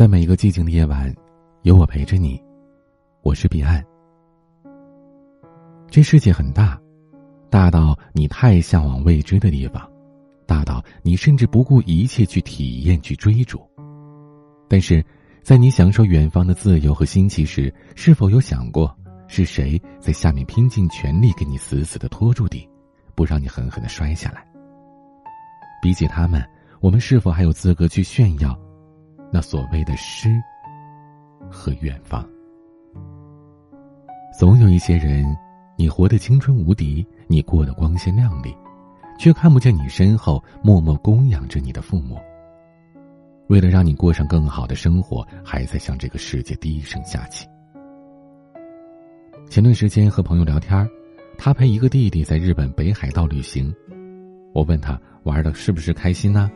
在每一个寂静的夜晚，有我陪着你。我是彼岸。这世界很大，大到你太向往未知的地方，大到你甚至不顾一切去体验、去追逐。但是，在你享受远方的自由和新奇时，是否有想过是谁在下面拼尽全力给你死死的拖住地，不让你狠狠的摔下来？比起他们，我们是否还有资格去炫耀？那所谓的诗和远方，总有一些人，你活得青春无敌，你过得光鲜亮丽，却看不见你身后默默供养着你的父母。为了让你过上更好的生活，还在向这个世界低声下气。前段时间和朋友聊天，他陪一个弟弟在日本北海道旅行，我问他玩的是不是开心呢？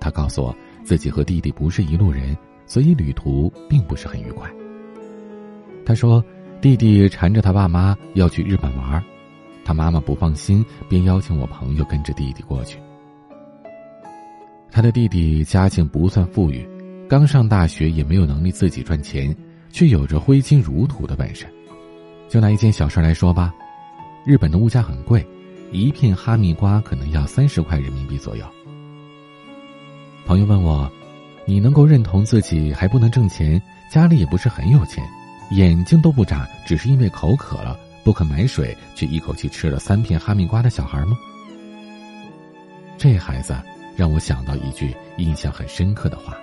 他告诉我。自己和弟弟不是一路人，所以旅途并不是很愉快。他说，弟弟缠着他爸妈要去日本玩，他妈妈不放心，便邀请我朋友跟着弟弟过去。他的弟弟家境不算富裕，刚上大学也没有能力自己赚钱，却有着挥金如土的本事。就拿一件小事来说吧，日本的物价很贵，一片哈密瓜可能要三十块人民币左右。朋友问我：“你能够认同自己还不能挣钱，家里也不是很有钱，眼睛都不眨，只是因为口渴了不肯买水，却一口气吃了三片哈密瓜的小孩吗？”这孩子让我想到一句印象很深刻的话：“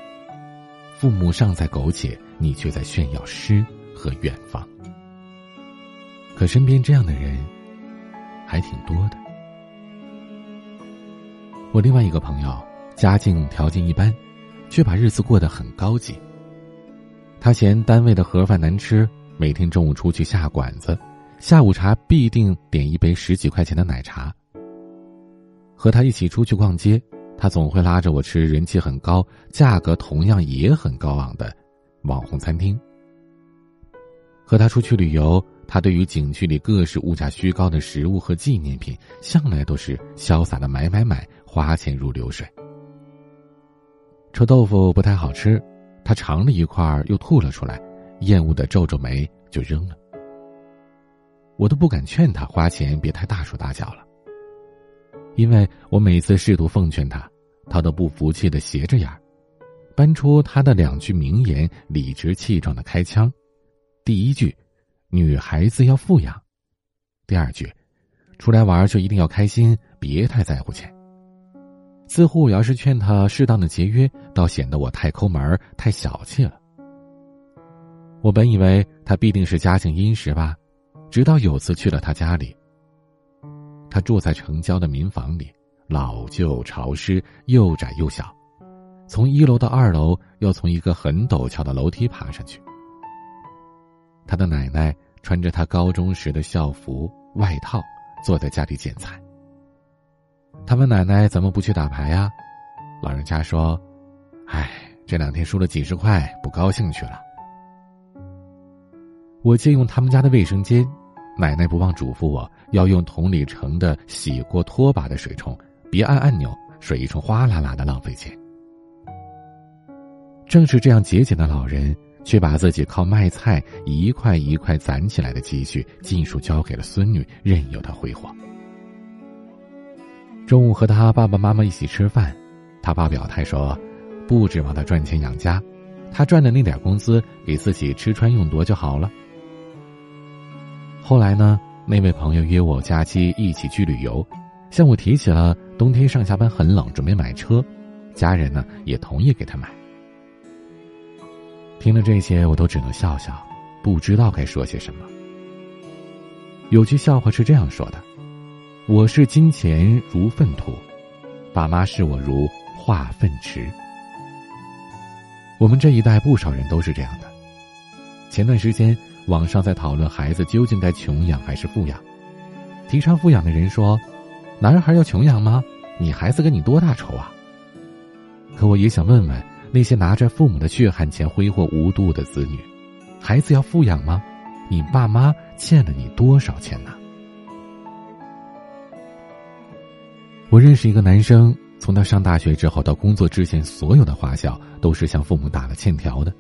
父母尚在苟且，你却在炫耀诗和远方。”可身边这样的人还挺多的。我另外一个朋友。家境条件一般，却把日子过得很高级。他嫌单位的盒饭难吃，每天中午出去下馆子，下午茶必定点一杯十几块钱的奶茶。和他一起出去逛街，他总会拉着我吃人气很高、价格同样也很高昂的网红餐厅。和他出去旅游，他对于景区里各式物价虚高的食物和纪念品，向来都是潇洒的买买买，花钱如流水。臭豆腐不太好吃，他尝了一块又吐了出来，厌恶的皱皱眉就扔了。我都不敢劝他花钱别太大手大脚了，因为我每次试图奉劝他，他都不服气的斜着眼，搬出他的两句名言，理直气壮的开枪。第一句，女孩子要富养；第二句，出来玩就一定要开心，别太在乎钱。似乎我要是劝他适当的节约，倒显得我太抠门儿太小气了。我本以为他必定是家境殷实吧，直到有次去了他家里。他住在城郊的民房里，老旧潮湿，又窄又小，从一楼到二楼要从一个很陡峭的楼梯爬上去。他的奶奶穿着他高中时的校服外套，坐在家里捡菜。他问奶奶怎么不去打牌呀？老人家说：“哎，这两天输了几十块，不高兴去了。”我借用他们家的卫生间，奶奶不忘嘱咐我要用同里盛的洗过拖把的水冲，别按按钮，水一冲哗啦啦的浪费钱。正是这样节俭的老人，却把自己靠卖菜一块一块攒起来的积蓄尽数交给了孙女，任由她挥霍。中午和他爸爸妈妈一起吃饭，他爸表态说，不指望他赚钱养家，他赚的那点工资给自己吃穿用度就好了。后来呢，那位朋友约我假期一起去旅游，向我提起了冬天上下班很冷，准备买车，家人呢也同意给他买。听了这些，我都只能笑笑，不知道该说些什么。有句笑话是这样说的。我视金钱如粪土，爸妈视我如化粪池。我们这一代不少人都是这样的。前段时间，网上在讨论孩子究竟该穷养还是富养。提倡富养的人说：“男孩要穷养吗？你孩子跟你多大仇啊？”可我也想问问那些拿着父母的血汗钱挥霍无度的子女：孩子要富养吗？你爸妈欠了你多少钱呢？我认识一个男生，从他上大学之后到工作之前，所有的花销都是向父母打了欠条的，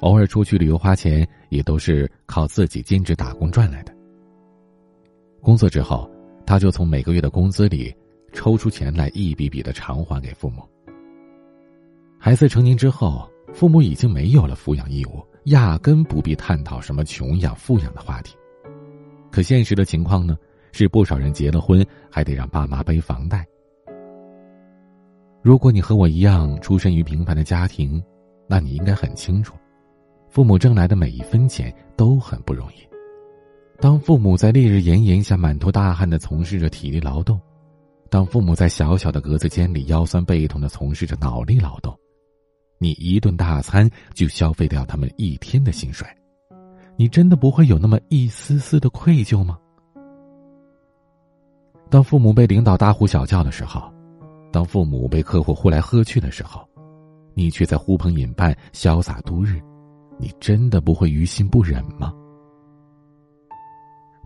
偶尔出去旅游花钱也都是靠自己兼职打工赚来的。工作之后，他就从每个月的工资里抽出钱来，一笔笔的偿还给父母。孩子成年之后，父母已经没有了抚养义务，压根不必探讨什么穷养、富养的话题。可现实的情况呢，是不少人结了婚还得让爸妈背房贷。如果你和我一样出身于平凡的家庭，那你应该很清楚，父母挣来的每一分钱都很不容易。当父母在烈日炎炎下满头大汗的从事着体力劳动，当父母在小小的格子间里腰酸背痛的从事着脑力劳动，你一顿大餐就消费掉他们一天的薪水，你真的不会有那么一丝丝的愧疚吗？当父母被领导大呼小叫的时候。当父母被客户呼来喝去的时候，你却在呼朋引伴、潇洒度日，你真的不会于心不忍吗？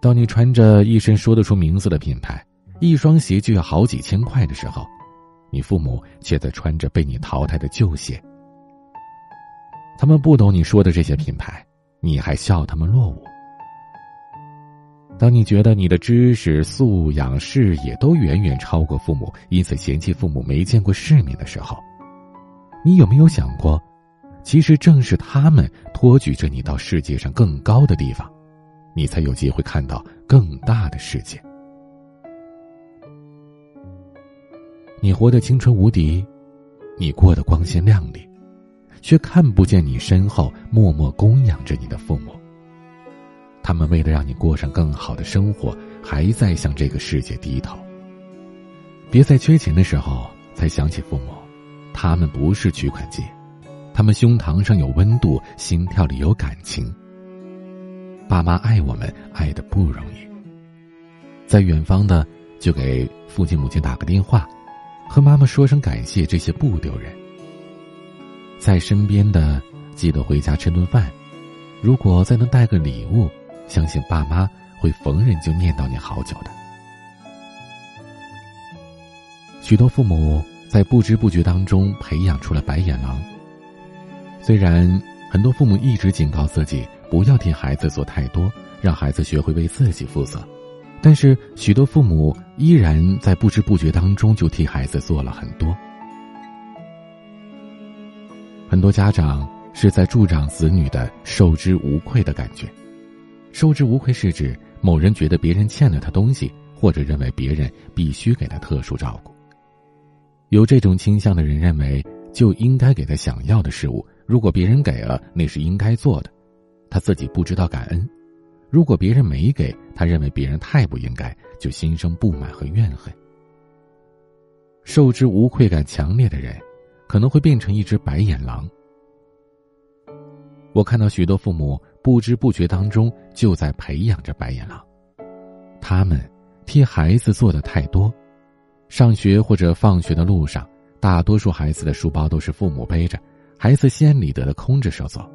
当你穿着一身说得出名字的品牌，一双鞋就要好几千块的时候，你父母却在穿着被你淘汰的旧鞋。他们不懂你说的这些品牌，你还笑他们落伍。当你觉得你的知识素养、视野都远远超过父母，因此嫌弃父母没见过世面的时候，你有没有想过，其实正是他们托举着你到世界上更高的地方，你才有机会看到更大的世界。你活得青春无敌，你过得光鲜亮丽，却看不见你身后默默供养着你的父母。他们为了让你过上更好的生活，还在向这个世界低头。别在缺钱的时候才想起父母，他们不是取款机，他们胸膛上有温度，心跳里有感情。爸妈爱我们，爱的不容易。在远方的，就给父亲母亲打个电话，和妈妈说声感谢，这些不丢人。在身边的，记得回家吃顿饭，如果再能带个礼物。相信爸妈会逢人就念叨你好久的。许多父母在不知不觉当中培养出了白眼狼。虽然很多父母一直警告自己不要替孩子做太多，让孩子学会为自己负责，但是许多父母依然在不知不觉当中就替孩子做了很多。很多家长是在助长子女的受之无愧的感觉。受之无愧是指某人觉得别人欠了他东西，或者认为别人必须给他特殊照顾。有这种倾向的人认为，就应该给他想要的事物。如果别人给了，那是应该做的，他自己不知道感恩；如果别人没给，他认为别人太不应该，就心生不满和怨恨。受之无愧感强烈的人，可能会变成一只白眼狼。我看到许多父母。不知不觉当中，就在培养着白眼狼。他们替孩子做的太多，上学或者放学的路上，大多数孩子的书包都是父母背着，孩子心安理得的空着手走。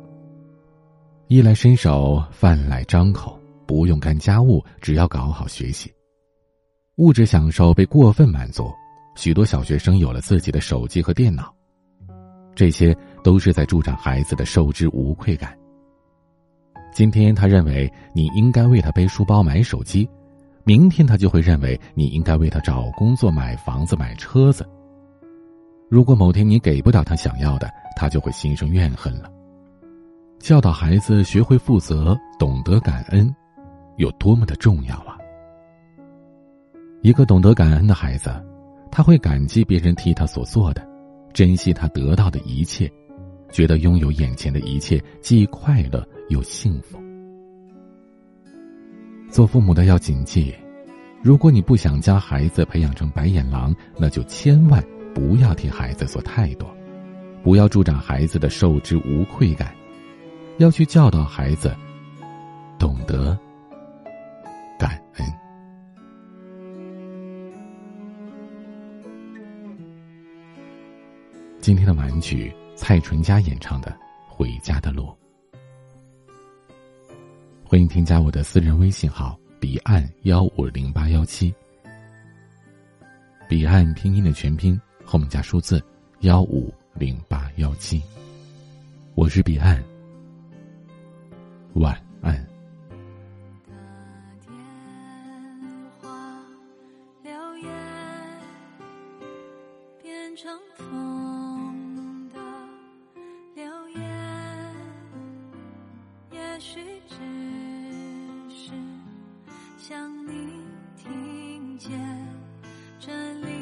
衣来伸手，饭来张口，不用干家务，只要搞好学习。物质享受被过分满足，许多小学生有了自己的手机和电脑，这些都是在助长孩子的受之无愧感。今天他认为你应该为他背书包、买手机，明天他就会认为你应该为他找工作、买房子、买车子。如果某天你给不了他想要的，他就会心生怨恨了。教导孩子学会负责、懂得感恩，有多么的重要啊！一个懂得感恩的孩子，他会感激别人替他所做的，珍惜他得到的一切。觉得拥有眼前的一切既快乐又幸福。做父母的要谨记：如果你不想将孩子培养成白眼狼，那就千万不要替孩子做太多，不要助长孩子的受之无愧感，要去教导孩子懂得感恩。今天的玩具。蔡淳佳演唱的《回家的路》，欢迎添加我的私人微信号：彼岸幺五零八幺七。彼岸拼音的全拼后面加数字幺五零八幺七。我是彼岸，晚安。让你听见这里